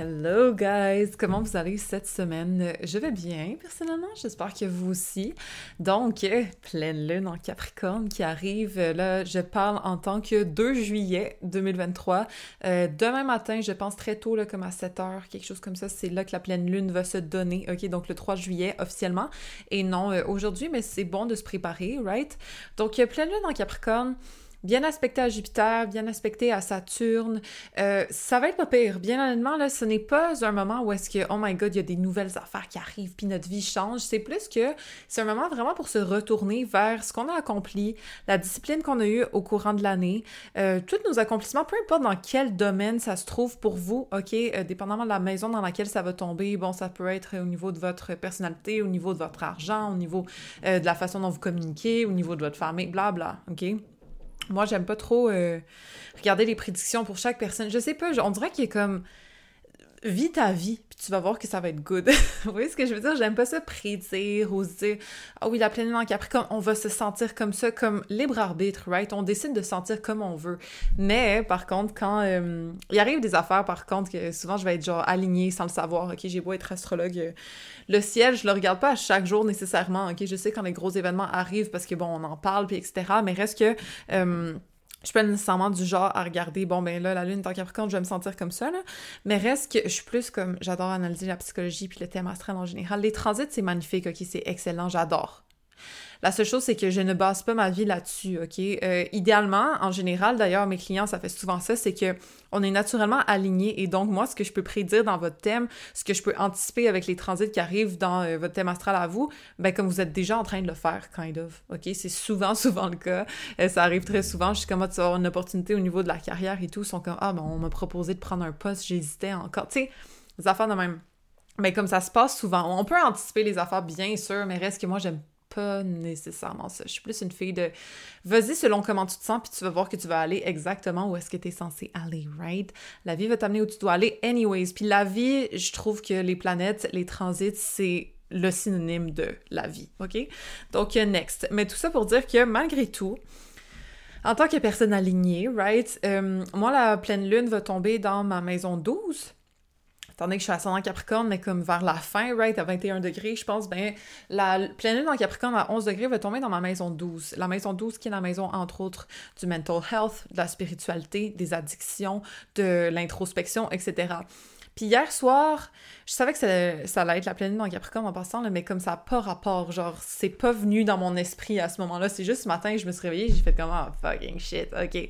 Hello guys, comment vous allez cette semaine? Je vais bien personnellement, j'espère que vous aussi. Donc, pleine lune en Capricorne qui arrive. Là, je parle en tant que 2 juillet 2023. Euh, demain matin, je pense très tôt, comme à 7 heures, quelque chose comme ça, c'est là que la pleine lune va se donner. Ok, donc le 3 juillet officiellement. Et non euh, aujourd'hui, mais c'est bon de se préparer, right? Donc, pleine lune en Capricorne bien aspecté à Jupiter, bien aspecté à Saturne. Euh, ça va être pas pire. Bien honnêtement, là, ce n'est pas un moment où est-ce que, oh my god, il y a des nouvelles affaires qui arrivent, puis notre vie change. C'est plus que c'est un moment vraiment pour se retourner vers ce qu'on a accompli, la discipline qu'on a eue au courant de l'année, euh, tous nos accomplissements, peu importe dans quel domaine ça se trouve pour vous, OK, euh, dépendamment de la maison dans laquelle ça va tomber, bon, ça peut être au niveau de votre personnalité, au niveau de votre argent, au niveau de la façon dont vous communiquez, au niveau de votre famille, blabla, OK? Moi, j'aime pas trop euh, regarder les prédictions pour chaque personne. Je sais pas, on dirait qu'il est comme vis ta vie, puis tu vas voir que ça va être good. Vous voyez ce que je veux dire? J'aime pas ça prédire ou se dire Ah oh oui, la pleine en Capricorne, on va se sentir comme ça, comme libre arbitre, right? On décide de sentir comme on veut. Mais par contre, quand euh, il arrive des affaires, par contre, que souvent je vais être genre alignée sans le savoir, ok, j'ai beau être astrologue, euh, le ciel, je le regarde pas à chaque jour nécessairement, ok? Je sais quand les gros événements arrivent parce que bon, on en parle, puis etc. Mais reste que. Euh, je suis pas nécessairement du genre à regarder, bon, ben là, la lune est en Capricorne, je vais me sentir comme ça, là. Mais reste que je suis plus comme, j'adore analyser la psychologie puis le thème astral en général. Les transits, c'est magnifique, ok, c'est excellent, j'adore. La seule chose, c'est que je ne base pas ma vie là-dessus, OK? Euh, idéalement, en général, d'ailleurs, mes clients, ça fait souvent ça, c'est que on est naturellement aligné et donc, moi, ce que je peux prédire dans votre thème, ce que je peux anticiper avec les transits qui arrivent dans euh, votre thème astral à vous, ben comme vous êtes déjà en train de le faire, kind of, OK? C'est souvent, souvent le cas. Euh, ça arrive très souvent. Je suis comme, ah, tu as une opportunité au niveau de la carrière et tout. Ils sont comme, ah, ben, on m'a proposé de prendre un poste, j'hésitais encore. Tu sais, des affaires de même. Mais comme ça se passe souvent, on peut anticiper les affaires, bien sûr, mais reste que moi, j'aime pas nécessairement ça. Je suis plus une fille de vas-y selon comment tu te sens, puis tu vas voir que tu vas aller exactement où est-ce que tu es censé aller, right? La vie va t'amener où tu dois aller anyways. Puis la vie, je trouve que les planètes, les transits, c'est le synonyme de la vie, OK? Donc, next. Mais tout ça pour dire que malgré tout, en tant que personne alignée, right, euh, moi, la pleine lune va tomber dans ma maison 12, étant que je suis ascendant Capricorne, mais comme vers la fin, right, à 21 degrés, je pense, ben, la pleine lune en Capricorne à 11 degrés va tomber dans ma maison 12. La maison 12 qui est la maison, entre autres, du mental health, de la spiritualité, des addictions, de l'introspection, etc. Puis hier soir, je savais que ça, allait être la pleine lune en Capricorne en passant, mais comme ça n'a pas rapport, genre, c'est pas venu dans mon esprit à ce moment-là. C'est juste ce matin, je me suis réveillée, j'ai fait comme, ah, fucking shit, ok.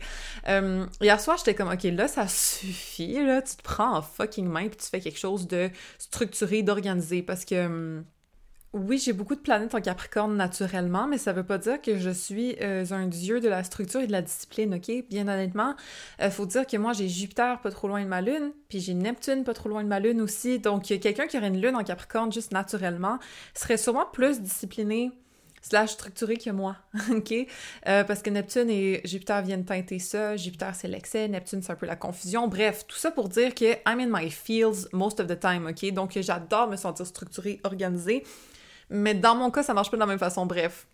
Euh, hier soir, j'étais comme, ok, là, ça suffit, là, tu te prends en fucking main puis tu fais quelque chose de structuré, d'organisé, parce que hum, oui, j'ai beaucoup de planètes en Capricorne naturellement, mais ça veut pas dire que je suis euh, un dieu de la structure et de la discipline, ok? Bien honnêtement, euh, faut dire que moi j'ai Jupiter pas trop loin de ma lune, puis j'ai Neptune pas trop loin de ma lune aussi, donc quelqu'un qui aurait une lune en Capricorne juste naturellement serait sûrement plus discipliné slash structuré que moi, ok? Euh, parce que Neptune et Jupiter viennent teinter ça, Jupiter c'est l'excès, Neptune c'est un peu la confusion, bref, tout ça pour dire que I'm in my feels most of the time, ok? Donc j'adore me sentir structuré, organisé, mais dans mon cas, ça marche pas de la même façon, bref.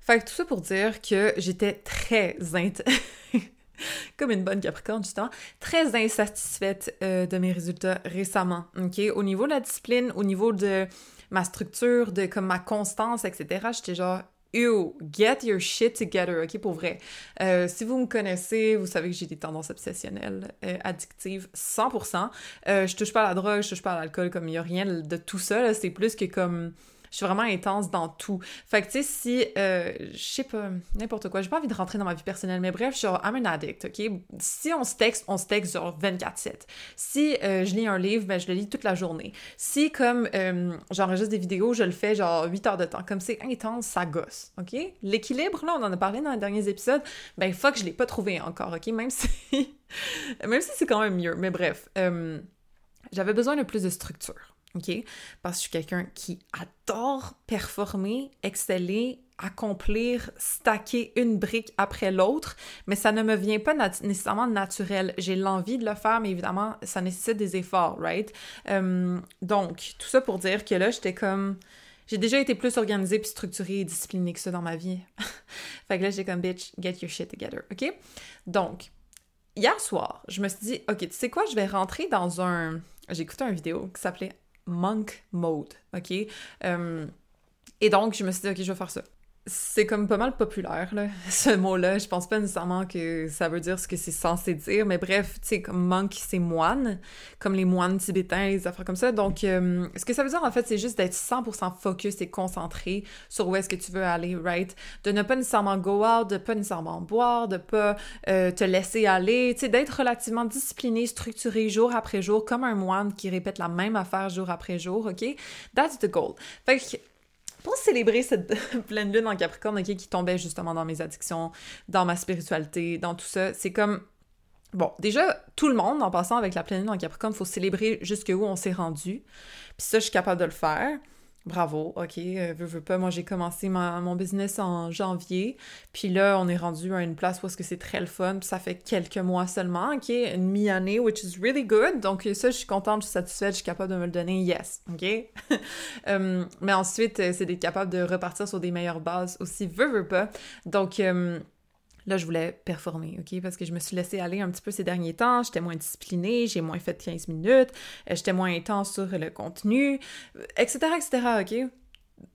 Fait que tout ça pour dire que j'étais très comme une bonne Capricorne, justement, très insatisfaite euh, de mes résultats récemment, OK? Au niveau de la discipline, au niveau de ma structure, de comme ma constance, etc., j'étais genre Ew, get your shit together, ok, pour vrai. Euh, si vous me connaissez, vous savez que j'ai des tendances obsessionnelles, euh, addictives, 100%. je touche pas à la drogue, je touche pas à l'alcool, comme il y a rien de tout ça, c'est plus que comme je suis vraiment intense dans tout. Fait que, tu sais, si, euh, je sais pas, n'importe quoi, j'ai pas envie de rentrer dans ma vie personnelle, mais bref, genre, I'm an addict, OK? Si on se texte, on se texte genre 24-7. Si euh, je lis un livre, ben, je le lis toute la journée. Si, comme, euh, j'enregistre des vidéos, je le fais genre 8 heures de temps. Comme c'est intense, ça gosse, OK? L'équilibre, là, on en a parlé dans les derniers épisodes, ben, fuck, je l'ai pas trouvé encore, OK? Même si, même si c'est quand même mieux, mais bref, j'avais besoin de plus de structure. Parce que je suis quelqu'un qui adore performer, exceller, accomplir, stacker une brique après l'autre, mais ça ne me vient pas nécessairement naturel. J'ai l'envie de le faire, mais évidemment, ça nécessite des efforts, right? Euh, donc, tout ça pour dire que là, j'étais comme... J'ai déjà été plus organisée puis structurée et disciplinée que ça dans ma vie. fait que là, j'étais comme, bitch, get your shit together, OK? Donc, hier soir, je me suis dit, OK, tu sais quoi, je vais rentrer dans un... J'ai écouté une vidéo qui s'appelait Monk Mode, OK? Euh, et donc, je me suis dit, OK, je vais faire ça c'est comme pas mal populaire, là, ce mot-là. Je pense pas nécessairement que ça veut dire ce que c'est censé dire, mais bref, tu sais, comme monk, c'est moine, comme les moines tibétains, les affaires comme ça. Donc, euh, ce que ça veut dire, en fait, c'est juste d'être 100% focus et concentré sur où est-ce que tu veux aller, right? De ne pas nécessairement go out, de pas nécessairement boire, de pas euh, te laisser aller, tu sais, d'être relativement discipliné, structuré jour après jour, comme un moine qui répète la même affaire jour après jour, OK? That's the goal. Fait que pour célébrer cette pleine lune en Capricorne, qui tombait justement dans mes addictions, dans ma spiritualité, dans tout ça, c'est comme Bon, déjà, tout le monde, en passant avec la pleine lune en Capricorne, il faut célébrer jusqu'où on s'est rendu. Puis ça, je suis capable de le faire bravo, ok, euh, veux, veux pas. Moi, j'ai commencé mon business en janvier, puis là, on est rendu à une place où que c'est très le fun, puis ça fait quelques mois seulement, ok, une mi-année, which is really good. Donc ça, je suis contente, je suis satisfaite, je suis capable de me le donner, yes, ok. Euh, mais ensuite, euh, c'est d'être capable de repartir sur des meilleures bases aussi, veux, veux pas. Donc Là, je voulais performer, OK? Parce que je me suis laissée aller un petit peu ces derniers temps. J'étais moins disciplinée, j'ai moins fait 15 minutes, euh, j'étais moins intense sur le contenu, etc., etc., OK?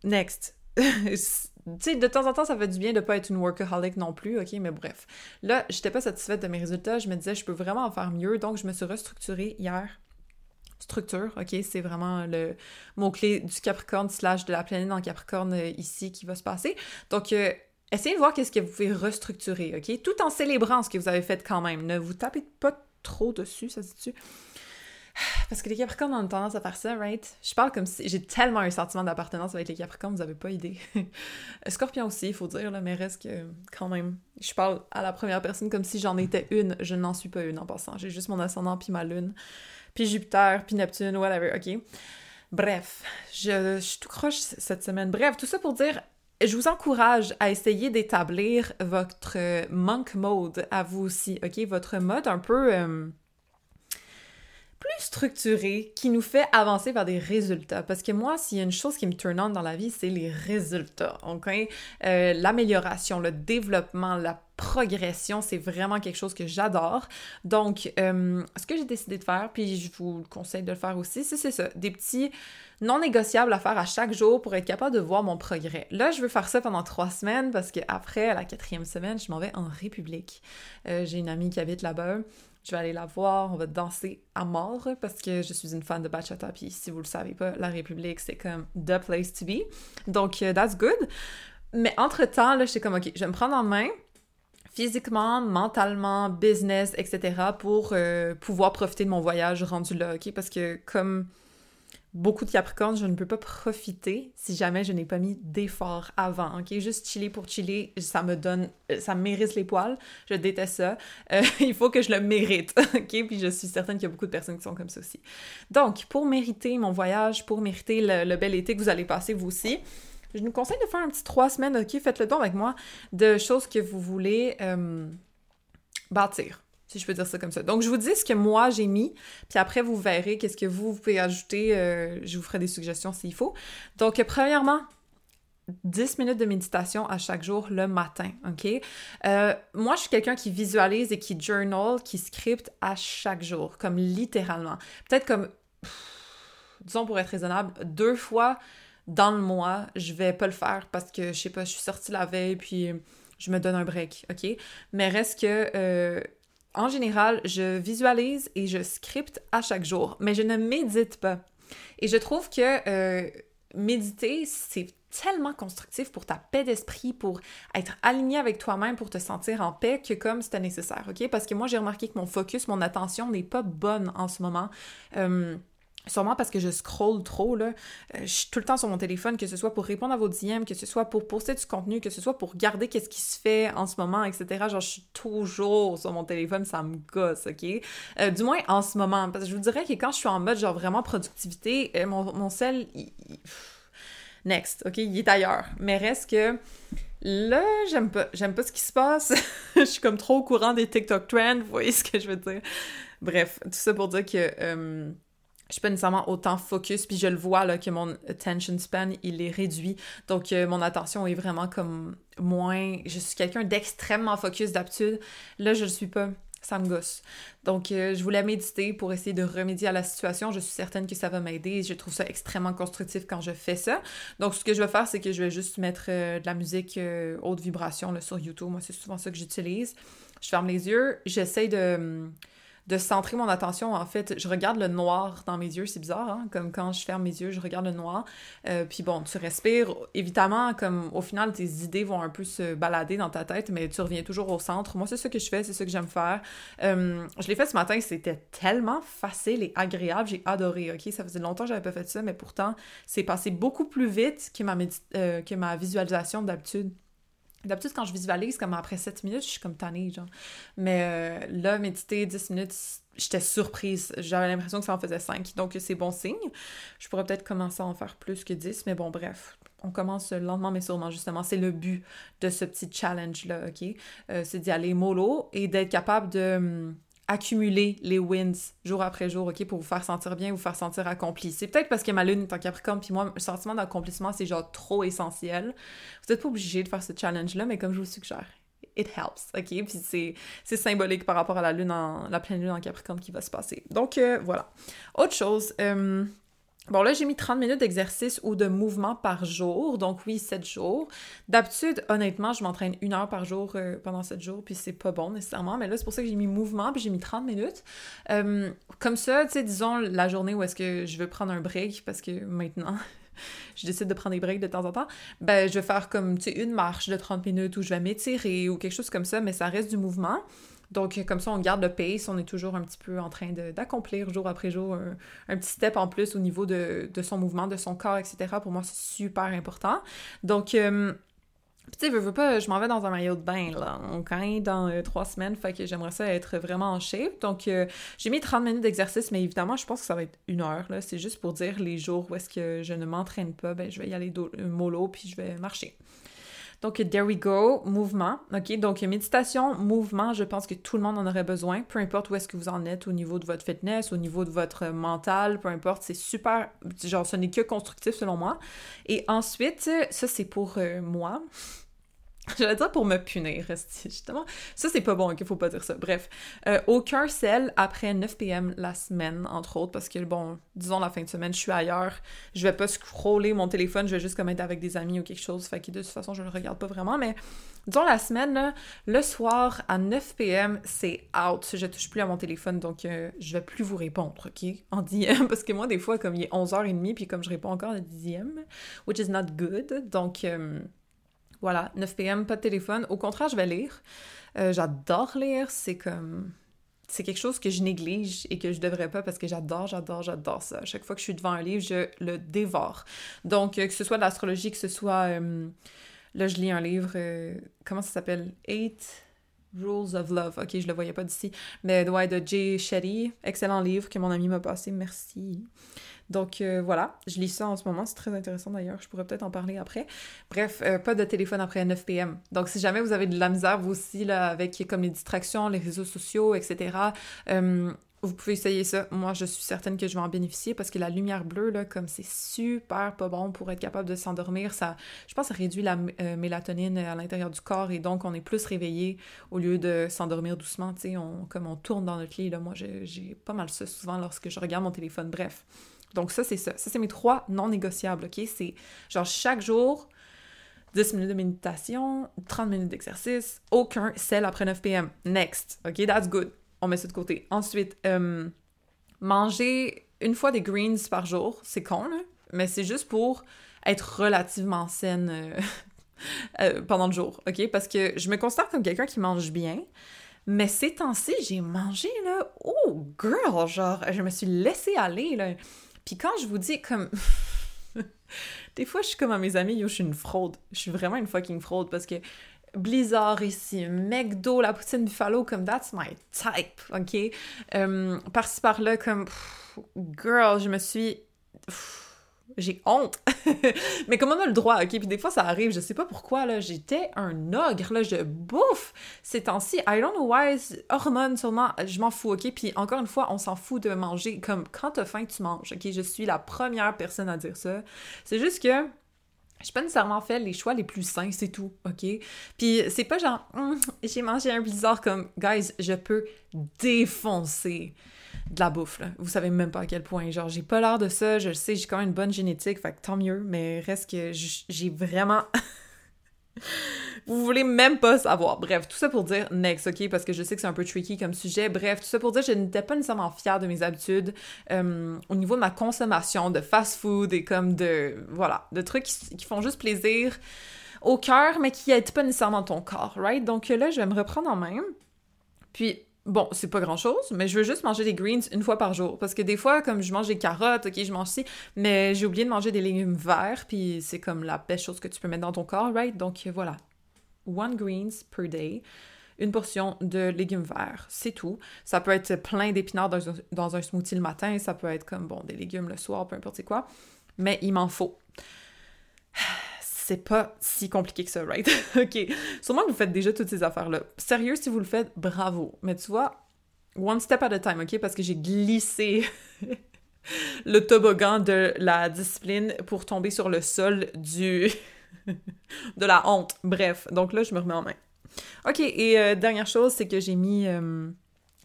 Next. tu sais, de temps en temps, ça fait du bien de pas être une workaholic non plus, OK? Mais bref. Là, j'étais pas satisfaite de mes résultats. Je me disais, je peux vraiment en faire mieux. Donc, je me suis restructurée hier structure, ok, c'est vraiment le mot-clé du Capricorne slash de la planète en Capricorne euh, ici qui va se passer. Donc, euh, essayez de voir qu'est-ce que vous pouvez restructurer, OK? Tout en célébrant ce que vous avez fait quand même. Ne vous tapez pas trop dessus, ça se dit Parce que les Capricornes ont tendance à faire ça, right? Je parle comme si j'ai tellement un sentiment d'appartenance avec les Capricornes, vous n'avez pas idée. Scorpion aussi, il faut dire, là, mais reste que quand même. Je parle à la première personne comme si j'en étais une. Je n'en suis pas une en passant. J'ai juste mon ascendant puis ma lune, puis Jupiter, puis Neptune, whatever, ok? Bref, je, je suis tout croche cette semaine. Bref, tout ça pour dire, je vous encourage à essayer d'établir votre monk mode à vous aussi, ok? Votre mode un peu euh, plus structuré qui nous fait avancer vers des résultats. Parce que moi, s'il y a une chose qui me turn on dans la vie, c'est les résultats? Euh, l'amélioration, le développement, la progression, c'est vraiment quelque chose que j'adore. Donc, euh, ce que j'ai décidé de faire, puis je vous conseille de le faire aussi, c'est ça, des petits non négociables à faire à chaque jour pour être capable de voir mon progrès. Là, je veux faire ça pendant trois semaines parce qu'après, à la quatrième semaine, je m'en vais en République. Euh, j'ai une amie qui habite là-bas. Je vais aller la voir, on va danser à mort parce que je suis une fan de bachata. Puis si vous le savez pas, la République, c'est comme the place to be. Donc, euh, that's good. Mais entre-temps, là, j'étais comme, OK, je vais me prendre en main physiquement, mentalement, business, etc. pour euh, pouvoir profiter de mon voyage rendu là, OK? Parce que comme beaucoup de Capricornes, je ne peux pas profiter si jamais je n'ai pas mis d'effort avant, ok? Juste chiller pour chiller, ça me donne, ça mérite les poils, je déteste ça. Euh, il faut que je le mérite? Puis je suis certaine qu'il y a beaucoup de personnes qui sont comme ça aussi. Donc, pour mériter mon voyage, pour mériter le, bel été que vous allez passer vous aussi, je vous conseille de faire un petit trois semaines, ok? Faites le don avec moi de choses que vous voulez euh, bâtir si je peux dire ça comme ça. Donc, je vous dis ce que moi j'ai mis, puis après, vous verrez qu'est-ce que vous, pouvez ajouter. Euh, je vous ferai des suggestions s'il faut. Donc, premièrement, 10 minutes de méditation à chaque jour le matin, OK? Euh, moi, je suis quelqu'un qui visualise et qui journal, qui script à chaque jour, comme littéralement. Peut-être comme, disons pour être raisonnable, deux fois dans le mois, je vais pas le faire parce que, je sais pas, je suis sortie la veille, puis je me donne un break, OK? Mais reste que... Euh, en général, je visualise et je scripte à chaque jour, mais je ne médite pas. Et je trouve que euh, méditer, c'est tellement constructif pour ta paix d'esprit, pour être aligné avec toi-même, pour te sentir en paix, que comme c'était nécessaire, ok? Parce que moi, j'ai remarqué que mon focus, mon attention n'est pas bonne en ce moment. Euh, Sûrement parce que je scroll trop, là. Euh, je suis tout le temps sur mon téléphone, que ce soit pour répondre à vos DM, que ce soit pour poster du contenu, que ce soit pour regarder qu'est-ce qui se fait en ce moment, etc. Genre, je suis toujours sur mon téléphone, ça me gosse, OK? Euh, du moins, en ce moment. Parce que je vous dirais que quand je suis en mode, genre, vraiment productivité, euh, mon, sel, next, OK? Il est ailleurs. Mais reste que... Là, j'aime pas, j'aime pas ce qui se passe. je suis comme trop au courant des TikTok trends, vous voyez ce que je veux dire? Bref, tout ça pour dire que je suis pas nécessairement autant focus, puis je le vois là, que mon attention span, il est réduit. Donc, euh, mon attention est vraiment comme moins... Je suis quelqu'un d'extrêmement focus d'habitude. Là, je le suis pas. Ça me gosse. Donc, euh, je voulais méditer pour essayer de remédier à la situation. Je suis certaine que ça va m'aider. Je trouve ça extrêmement constructif quand je fais ça. Donc, ce que je vais faire, c'est que je vais juste mettre euh, de la musique haute vibration là, sur YouTube. Moi, c'est souvent ça que j'utilise. Je ferme les yeux. J'essaie de hum, de centrer mon attention. En fait, je regarde le noir dans mes yeux, c'est bizarre, hein? comme quand je ferme mes yeux, je regarde le noir. Euh, puis bon, tu respires. Évidemment, comme au final, tes idées vont un peu se balader dans ta tête, mais tu reviens toujours au centre. Moi, c'est ça que je fais, c'est ça que j'aime faire. Euh, je l'ai fait ce matin, c'était tellement facile et agréable, j'ai adoré, ok? Ça faisait longtemps que j'avais pas fait ça, mais pourtant, c'est passé beaucoup plus vite que ma, euh, que ma visualisation d'habitude. D'habitude, quand je visualise, comme après 7 minutes, je suis comme tannée, genre. Mais euh, là, méditer 10 minutes, j'étais surprise. J'avais l'impression que ça en faisait 5. Donc, c'est bon signe. Je pourrais peut-être commencer à en faire plus que 10, mais bon, bref. On commence lentement, mais sûrement, justement. C'est le but de ce petit challenge-là, OK? Euh, c'est d'y aller mollo et d'être capable de hum, accumuler les wins jour après jour, OK, pour vous faire sentir bien, vous faire sentir accompli. C'est peut-être parce que ma lune est en Capricorne, puis moi, le sentiment d'accomplissement, c'est genre trop essentiel. Vous n'êtes pas obligé de faire ce challenge-là, mais comme je vous suggère, it helps, OK? Puis c'est symbolique par rapport à la lune en, la pleine lune en Capricorne qui va se passer. Donc, euh, voilà. Autre chose, euh, Bon, là, j'ai mis 30 minutes d'exercice ou de mouvement par jour, donc oui, 7 jours. D'habitude, honnêtement, je m'entraîne une heure par jour euh, pendant 7 jours, puis c'est pas bon nécessairement, mais là, c'est pour ça que j'ai mis mouvement, puis j'ai mis 30 minutes. Euh, comme ça, tu sais, disons la journée où est-ce que je veux prendre un break, parce que maintenant, je décide de prendre des breaks de temps en temps, ben, je vais faire comme, tu sais, une marche de 30 minutes où je vais m'étirer ou quelque chose comme ça, mais ça reste du mouvement. Donc, comme ça, on garde le pace, on est toujours un petit peu en train d'accomplir jour après jour un, petit step en plus au niveau de, son mouvement, de son corps, etc. Pour moi, c'est super important. Donc, euh, tu sais, veux, veux pas, je m'en vais dans un maillot de bain, là, quand même dans euh, trois semaines, fait que j'aimerais ça être vraiment en shape. Donc, euh, j'ai mis 30 minutes d'exercice, mais évidemment, je pense que ça va être une heure, là. C'est juste pour dire les jours où est-ce que je ne m'entraîne pas, ben, je vais y aller mollo, puis je vais marcher. Donc, there we go, mouvement. OK, donc méditation, mouvement, je pense que tout le monde en aurait besoin, peu importe où est-ce que vous en êtes au niveau de votre fitness, au niveau de votre mental, peu importe, c'est super, genre, ce n'est que constructif selon moi. Et ensuite, ça, c'est pour euh, moi. J'allais dire pour me punir, justement. Ça, c'est pas bon, qu'il faut pas dire ça. Bref, euh, aucun sel après 9 p.m. la semaine, entre autres, parce que, bon, disons la fin de semaine, je suis ailleurs, je vais pas scroller mon téléphone, je vais juste comme être avec des amis ou quelque chose, fait que de toute façon, je le regarde pas vraiment, mais disons la semaine, le soir à 9 p.m., c'est out. Je touche plus à mon téléphone, donc euh, je vais plus vous répondre, OK? En DM, parce que moi, des fois, comme il est 11h30, puis comme je réponds encore à 10e, which is not good, donc... Euh, voilà, 9 p.m., pas de téléphone. Au contraire, je vais lire. Euh, j'adore lire. C'est comme. C'est quelque chose que je néglige et que je devrais pas parce que j'adore, j'adore, j'adore ça. Chaque fois que je suis devant un livre, je le dévore. Donc, euh, que ce soit de l'astrologie, que ce soit. Euh, là, je lis un livre. comment ça s'appelle? Eight Rules of Love. Ok, je le voyais pas d'ici. Mais ouais, de Jay Shetty. Excellent livre que mon ami m'a passé. Merci. Donc euh, voilà, je lis ça en ce moment, c'est très intéressant d'ailleurs, je pourrais peut-être en parler après. Bref, euh, pas de téléphone après 9 p.m. Donc si jamais vous avez de la misère, vous aussi, là, avec comme les distractions, les réseaux sociaux, etc., euh, vous pouvez essayer ça. Moi, je suis certaine que je vais en bénéficier parce que la lumière bleue, là, comme c'est super pas bon pour être capable de s'endormir, ça, je pense ça réduit la mélatonine à l'intérieur du corps et donc on est plus réveillé au lieu de s'endormir doucement, tu sais, on, comme on tourne dans notre lit. Moi, j'ai pas mal ça souvent lorsque je regarde mon téléphone. Bref. Donc ça, c'est ça. Ça, c'est mes trois non négociables, OK? C'est genre chaque jour, 10 minutes de méditation, 30 minutes d'exercice, aucun sel après 9 p.m. Next. OK? That's good. On met ça de côté. Ensuite, euh, manger une fois des greens par jour, c'est con, là, mais c'est juste pour être relativement saine euh, euh, pendant le jour, OK? Parce que je me considère comme quelqu'un qui mange bien, mais ces temps-ci, j'ai mangé, là, oh, girl, genre, je me suis laissée aller, là. Puis quand je vous dis comme... Des fois, je suis comme à mes amis, yo, je suis une fraude. Je suis vraiment une fucking fraude parce que Blizzard ici, McDo, la poutine Buffalo, comme that's my type, ok? Euh, par-ci par-là, comme girl, je me suis. J'ai honte. Mais comme on a le droit, ok? Puis des fois, ça arrive, je sais pas pourquoi, là, j'étais un ogre, là, je bouffe ces temps-ci. I don't know why, hormones, sûrement, je m'en fous, ok? Puis encore une fois, on s'en fout de manger, comme quand t'as faim, tu manges, ok? Je suis la première personne à dire ça. C'est juste que j'ai pas nécessairement fait les choix les plus sains, c'est tout, OK? Puis c'est pas genre, hum, j'ai mangé un blizzard comme, guys, je peux défoncer de la bouffe. Vous savez même pas à quel point. Genre, j'ai pas l'air de ça, je le sais, j'ai quand même une bonne génétique, fait que tant mieux, mais reste que j'ai vraiment... Vous voulez même pas savoir. Bref, tout ça pour dire next, ok? Parce que je sais que c'est un peu tricky comme sujet. Bref, tout ça pour dire je n'étais pas nécessairement fière de mes habitudes euh, au niveau de ma consommation de fast-food et comme de, voilà, de trucs qui, font juste plaisir au cœur, mais qui n'aident pas nécessairement ton corps, right? Donc là, je vais me reprendre en main. Puis, Bon, c'est pas grand chose, mais je veux juste manger des greens une fois par jour. Parce que des fois, comme je mange des carottes, ok, je mange ci, mais j'ai oublié de manger des légumes verts, puis c'est comme la belle chose que tu peux mettre dans ton corps, right? Donc voilà, one greens per day, une portion de légumes verts, c'est tout. Ça peut être plein d'épinards dans, un smoothie le matin, ça peut être comme, bon, des légumes le soir, peu importe quoi, mais il m'en faut. C'est pas si compliqué que ça, right? ok. Sûrement que vous faites déjà toutes ces affaires-là. Sérieux, si vous le faites, bravo. Mais tu vois, one step at a time, ok? Parce que j'ai glissé le toboggan de la discipline pour tomber sur le sol du de la honte. Bref, donc là, je me remets en main. OK, et euh, dernière chose, c'est que j'ai mis euh,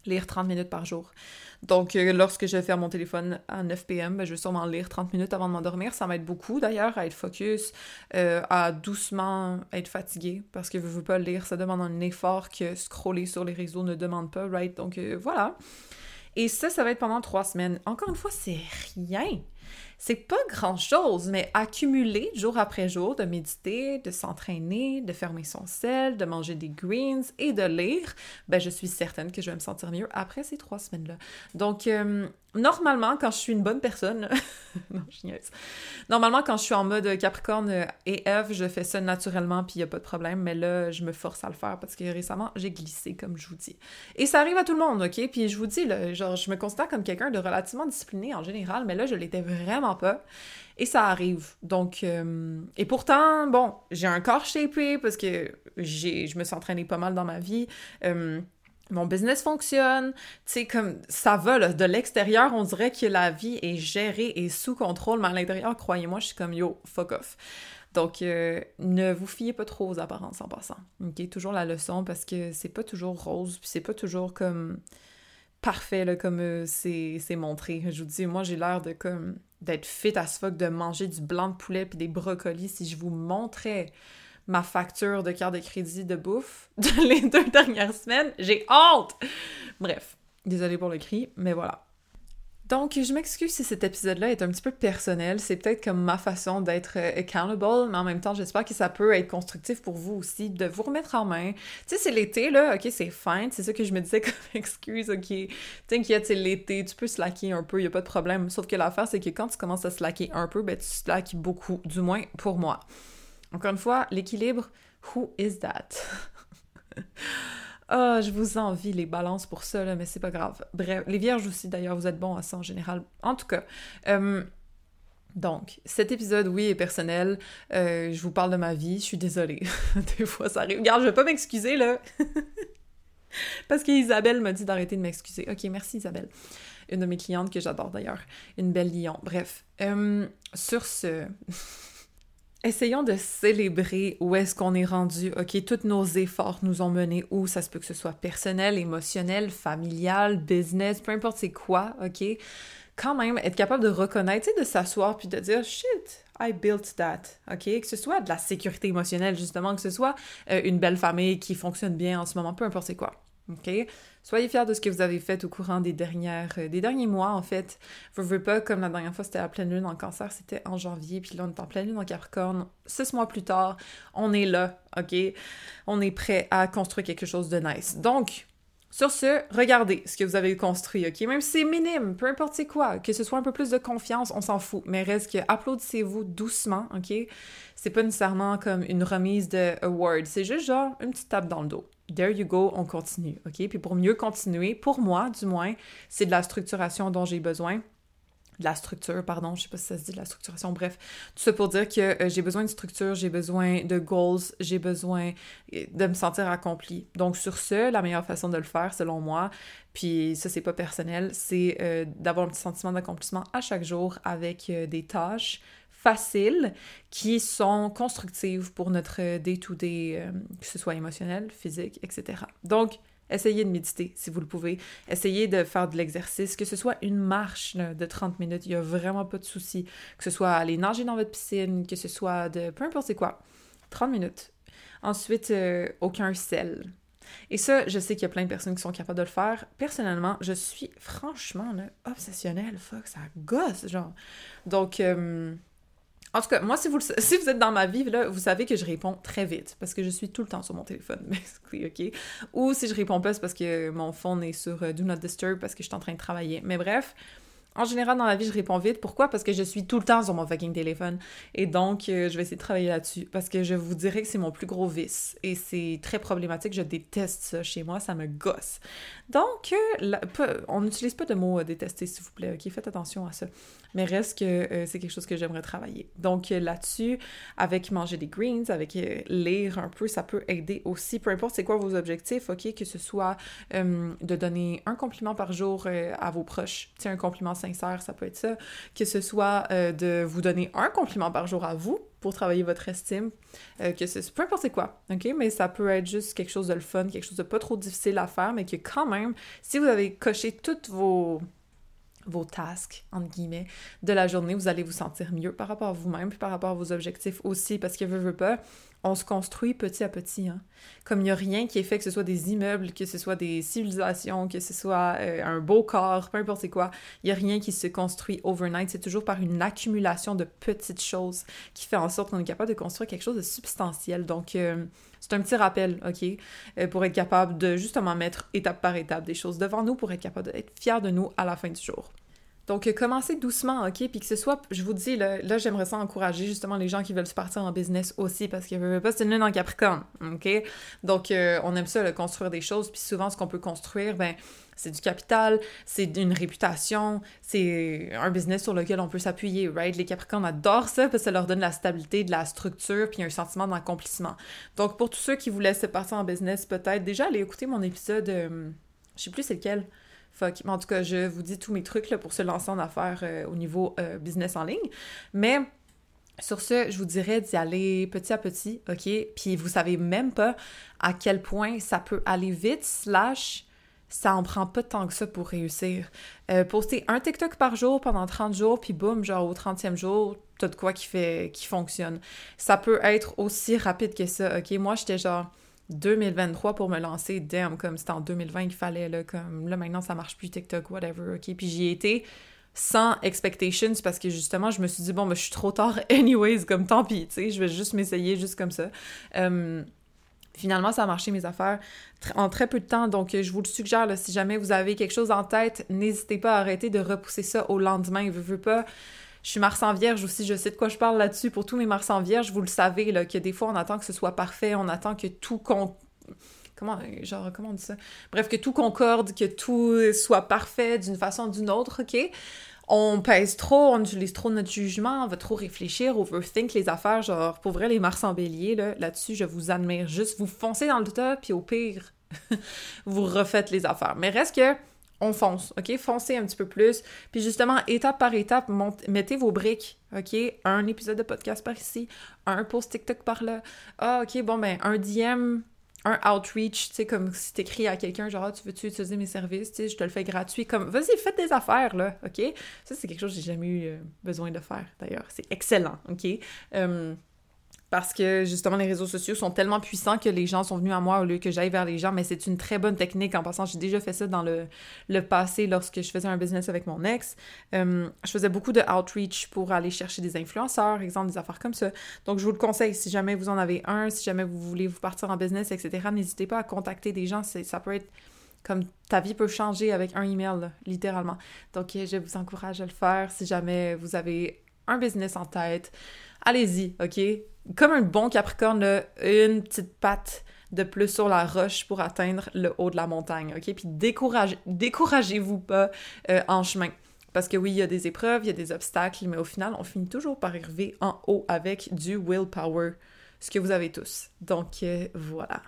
lire 30 minutes par jour. Donc, euh, lorsque je faire mon téléphone à 9 p.m., ben, je vais sûrement lire 30 minutes avant de m'endormir. Ça m'aide beaucoup, d'ailleurs, à être focus, à doucement être fatigué, parce que je veux pas lire, ça demande un effort que scroller sur les réseaux ne demande pas, right? Donc, voilà. Et ça, ça va être pendant trois semaines. Encore une fois, c'est rien c'est pas grand-chose, mais accumuler jour après jour, de méditer, de s'entraîner, de fermer son sel, de manger des greens et de lire, ben je suis certaine que je vais me sentir mieux après ces trois semaines-là. Donc, euh, normalement, quand je suis une bonne personne, non, je. Normalement, quand je suis en mode Capricorne et Eve, je fais ça naturellement, puis il n'y a pas de problème, mais là, je me force à le faire parce que récemment, j'ai glissé, comme je vous dis. Et ça arrive à tout le monde, OK? Puis je vous dis, là, genre, je me considère comme quelqu'un de relativement discipliné en général, mais là, je l'étais vraiment pas. Et ça arrive. Donc, euh, et pourtant, bon, j'ai un corps shapé parce que je me suis entraînée pas mal dans ma vie. Euh, mon business fonctionne, tu sais, comme ça va, de l'extérieur, on dirait que la vie est gérée et sous contrôle, mais à l'intérieur, croyez-moi, je suis comme yo, fuck off. Donc, euh, ne vous fiez pas trop aux apparences en passant. OK? Toujours la leçon parce que c'est pas toujours rose, puis c'est pas toujours comme parfait, là, comme euh, c'est montré. Je vous dis, moi, j'ai l'air de comme d'être fit as fuck, de manger du blanc de poulet puis des brocolis. Si je vous montrais ma facture de carte de crédit de bouffe de les deux dernières semaines. J'ai honte! Bref, désolé pour le cri, mais voilà. Donc, je m'excuse si cet épisode-là est un petit peu personnel. C'est peut-être comme ma façon d'être euh, accountable, mais en même temps, j'espère que ça peut être constructif pour vous aussi, de vous remettre en main. Tu sais, c'est l'été, là, ok, c'est fine, c'est ça que je me disais comme excuse, ok. T'inquiète, c'est l'été, tu peux slacker un peu, y a pas de problème. Sauf que l'affaire, c'est que quand tu commences à slacker un peu, ben tu slackes beaucoup, du moins pour moi. Encore une fois, l'équilibre, who is that? Oh, je vous envie les balances pour ça, mais c'est pas grave. Bref, les vierges aussi, d'ailleurs, vous êtes bons à ça en général. En tout cas, euh, donc, cet épisode, oui, est personnel. Euh, je vous parle de ma vie, je suis désolée. Des fois, ça arrive. Regarde, je vais pas m'excuser, là. Parce qu'Isabelle m'a dit d'arrêter de m'excuser. Ok, merci Isabelle. Une de mes clientes que j'adore d'ailleurs. Une belle lion. Bref. Euh, sur ce... Essayons de célébrer où est-ce qu'on est rendu. OK, tous nos efforts nous ont menés où? Ça se peut que ce soit personnel, émotionnel, familial, business, peu importe c'est quoi, OK? Quand même être capable de reconnaître, de s'asseoir puis de dire shit, I built that, OK? Que ce soit de la sécurité émotionnelle justement, que ce soit euh, une belle famille qui fonctionne bien en ce moment, peu importe c'est quoi. OK? Soyez fiers de ce que vous avez fait au courant des, dernières, euh, des derniers mois, en fait. Vous ne pas, comme la dernière fois, c'était à pleine lune en cancer, c'était en janvier, puis là, on est en pleine lune en capricorne. Six mois plus tard, on est là, OK? On est prêt à construire quelque chose de nice. Donc, Sur ce, regardez ce que vous avez construit, OK? Même si c'est minime, peu importe c'est quoi, que ce soit un peu plus de confiance, on s'en fout. Mais reste que applaudissez-vous doucement, OK? C'est pas nécessairement comme une remise de award, c'est juste genre une petite tape dans le dos. There you go, on continue, OK? Puis pour mieux continuer, pour moi du moins, c'est de la structuration dont j'ai besoin de la structure, pardon, je sais pas si ça se dit de la structuration, bref, tout ça pour dire que euh, j'ai besoin de structure, j'ai besoin de goals, j'ai besoin euh, de me sentir accompli. Donc sur ce, la meilleure façon de le faire, selon moi, puis ça c'est pas personnel, c'est euh, d'avoir un petit sentiment d'accomplissement à chaque jour avec des tâches faciles qui sont constructives pour notre day-to-day, -day, que ce soit émotionnel, physique, etc. Donc, Essayez de méditer si vous le pouvez. Essayez de faire de l'exercice, que ce soit une marche de 30 minutes, il n'y a vraiment pas de souci. Que ce soit aller nager dans votre piscine, que ce soit de peu importe c'est quoi. 30 minutes. Ensuite, euh, aucun sel. Et ça, je sais qu'il y a plein de personnes qui sont capables de le faire. Personnellement, je suis franchement obsessionnelle. Fuck, ça gosse, genre. Donc, euh, en tout cas, moi, si vous, êtes dans ma vie, là, vous savez que je réponds très vite parce que je suis tout le temps sur mon téléphone, OK? Ou si je réponds pas, c'est parce que mon phone est sur euh, Do Not Disturb parce que je suis en train de travailler. Mais bref, en général, dans la vie, je réponds vite. Pourquoi? Parce que je suis tout le temps sur mon fucking téléphone. Et donc, euh, je vais essayer de travailler là-dessus. Parce que je vous dirais que c'est mon plus gros vice. Et c'est très problématique. Je déteste ça chez moi. Ça me gosse. Donc, euh, on n'utilise pas de mots détester, s'il vous plaît. OK? Faites attention à ça. Mais reste que euh, c'est quelque chose que j'aimerais travailler. Donc, là-dessus, avec manger des greens, avec lire un peu, ça peut aider aussi. Peu importe c'est quoi vos objectifs, OK? Que ce soit de donner un compliment par jour à vos proches. C'est un compliment ça peut être ça, que ce soit euh, de vous donner un compliment par jour à vous pour travailler votre estime, euh, que c'est peu importe quoi, ok? Mais ça peut être juste quelque chose de le fun, quelque chose de pas trop difficile à faire, mais que quand même, si vous avez coché toutes vos vos tasks, entre guillemets, de la journée, vous allez vous sentir mieux par rapport à vous-même, puis par rapport à vos objectifs aussi, parce que, veut, veut pas, on se construit petit à petit. Hein. Comme il n'y a rien qui est fait, que ce soit des immeubles, que ce soit des civilisations, que ce soit euh, un beau corps, peu importe quoi, il n'y a rien qui se construit overnight. C'est toujours par une accumulation de petites choses qui fait en sorte qu'on est capable de construire quelque chose de substantiel. Donc, euh, c'est un petit rappel, OK, euh, pour être capable de justement mettre étape par étape des choses devant nous, pour être capable d'être fier de nous à la fin du jour. Donc, euh, commencez doucement, OK? Puis que ce soit, je vous dis, là, là j'aimerais ça encourager justement les gens qui veulent se partir en business aussi parce qu'il ne pas, c'est une en Capricorne, OK? Donc, euh, on aime ça, construire des choses. Puis souvent, ce qu'on peut construire, ben, c'est du capital, c'est une réputation, c'est un business sur lequel on peut s'appuyer, right? Les Capricornes adorent ça parce que ça leur donne la stabilité, de la structure, puis un sentiment d'accomplissement. Donc, pour tous ceux qui voulaient se partir en business, peut-être déjà allez écouter mon épisode, euh, je sais plus c'est lequel, Fuck. En tout cas, je vous dis tous mes trucs pour se lancer en affaires euh, au niveau euh, business en ligne. Mais sur ce, je vous dirais d'y aller petit à petit, OK? Puis vous savez même pas à quel point ça peut aller vite, slash, ça en prend pas tant que ça pour réussir. Euh, poster un TikTok par jour pendant 30 jours, puis boum, genre au 30e jour, t'as de quoi qui qui fonctionne. Ça peut être aussi rapide que ça, OK? Moi, j'étais genre 2023 pour me lancer, damn, comme c'était en 2020 qu'il fallait, là, comme là maintenant ça marche plus TikTok, whatever, ok. Puis j'y ai été sans expectations parce que justement je me suis dit, bon, ben, je suis trop tard, anyways, comme tant pis, tu sais, je vais juste m'essayer juste comme ça. Finalement, ça a marché mes affaires en très peu de temps, donc je vous le suggère, si jamais vous avez quelque chose en tête, n'hésitez pas à arrêter de repousser ça au lendemain. Je veux pas je suis Mars en Vierge aussi, je sais de quoi je parle là-dessus. Pour tous mes Mars en Vierge, vous le savez, que des fois, on attend que ce soit parfait, on attend que tout con... Comment, genre, comment dit ça? Bref, que tout concorde, que tout soit parfait d'une façon ou d'une autre, OK? On pèse trop, on utilise trop notre jugement, on va trop réfléchir, overthink les affaires, genre, pour vrai, les Mars en bélier, là, là-dessus, je vous admire juste. Vous foncez dans le tas, puis au pire, vous refaites les affaires. Mais reste que on fonce, OK? Foncez un petit peu plus. Puis justement, étape par étape, mettez vos briques, OK? Un épisode de podcast par ici, un post TikTok par là. Ah, OK, bon, ben, un DM, un outreach, tu sais, comme si t'écris à quelqu'un, genre, ah, tu veux-tu utiliser mes services, tu sais, je te le fais gratuit, comme, vas-y, faites des affaires, là, OK? Ça, c'est quelque chose que j'ai jamais eu euh, besoin de faire, d'ailleurs. C'est excellent, OK? Euh, parce que justement les réseaux sociaux sont tellement puissants que les gens sont venus à moi au lieu que j'aille vers les gens, mais c'est une très bonne technique. En passant, j'ai déjà fait ça dans le, le, passé lorsque je faisais un business avec mon ex. Euh, je faisais beaucoup de outreach pour aller chercher des influenceurs, exemple des affaires comme ça. Donc je vous le conseille, si jamais vous en avez un, si jamais vous voulez vous partir en business, etc., n'hésitez pas à contacter des gens. Ça peut être Comme ta vie peut changer avec un email, littéralement. Donc, je vous encourage à le faire si jamais vous avez un business en tête. Allez-y, OK? Comme un bon Capricorne, une petite patte de plus sur la roche pour atteindre le haut de la montagne, OK? Puis découragez-vous pas euh, en chemin. Parce que oui, il y a des épreuves, il y a des obstacles, mais au final, on finit toujours par arriver en haut avec du willpower, ce que vous avez tous. Donc euh, voilà.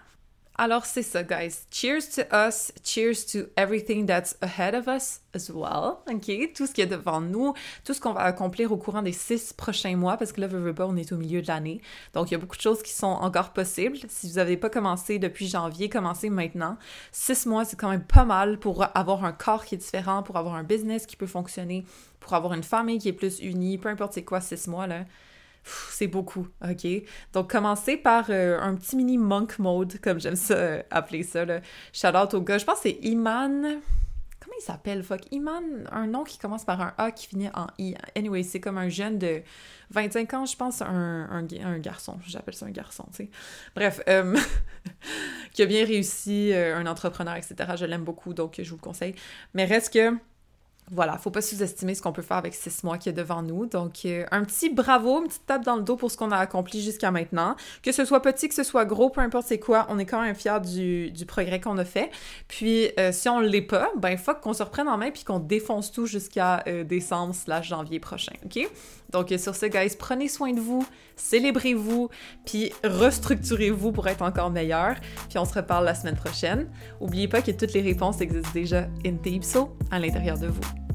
Alors c'est ça, guys. Cheers to us. Cheers to everything that's ahead of us as well. OK? Tout ce qui est devant nous, tout ce qu'on va accomplir au courant des six prochains mois, parce que là, veux, pas, on est au milieu de l'année. Donc, il y a beaucoup de choses qui sont encore possibles. Si vous n'avez pas commencé depuis janvier, commencez maintenant. Six mois, c'est quand même pas mal pour avoir un corps qui est différent, pour avoir un business qui peut fonctionner, pour avoir une famille qui est plus unie, peu importe c'est quoi six mois, là c'est beaucoup, OK? Donc, commencez par euh, un petit mini monk mode, comme j'aime ça euh, appeler ça. Là. Shout out au gars, je pense que c'est Iman. Comment il s'appelle, fuck? Iman, un nom qui commence par un A qui finit en I. Anyway, c'est comme un jeune de 25 ans, je pense, un, un, garçon. J'appelle ça un garçon, tu sais. Bref, euh, qui a bien réussi, un entrepreneur, etc. Je l'aime beaucoup, donc je vous le conseille. Mais reste que voilà, faut pas sous-estimer ce qu'on peut faire avec six mois qui est devant nous. Donc, euh, un petit bravo, une petite tape dans le dos pour ce qu'on a accompli jusqu'à maintenant. Que ce soit petit, que ce soit gros, peu importe c'est quoi, on est quand même fiers du, progrès qu'on a fait. Puis, euh, si on l'est pas, ben fuck qu'on se reprenne en main puis qu'on défonce tout jusqu'à euh, décembre slash janvier prochain, OK? Donc, sur ce, guys, prenez soin de vous, célébrez-vous, puis restructurez-vous pour être encore meilleur. Puis, on se reparle la semaine prochaine. Oubliez pas que toutes les réponses existent déjà in Teipso, à l'intérieur de vous.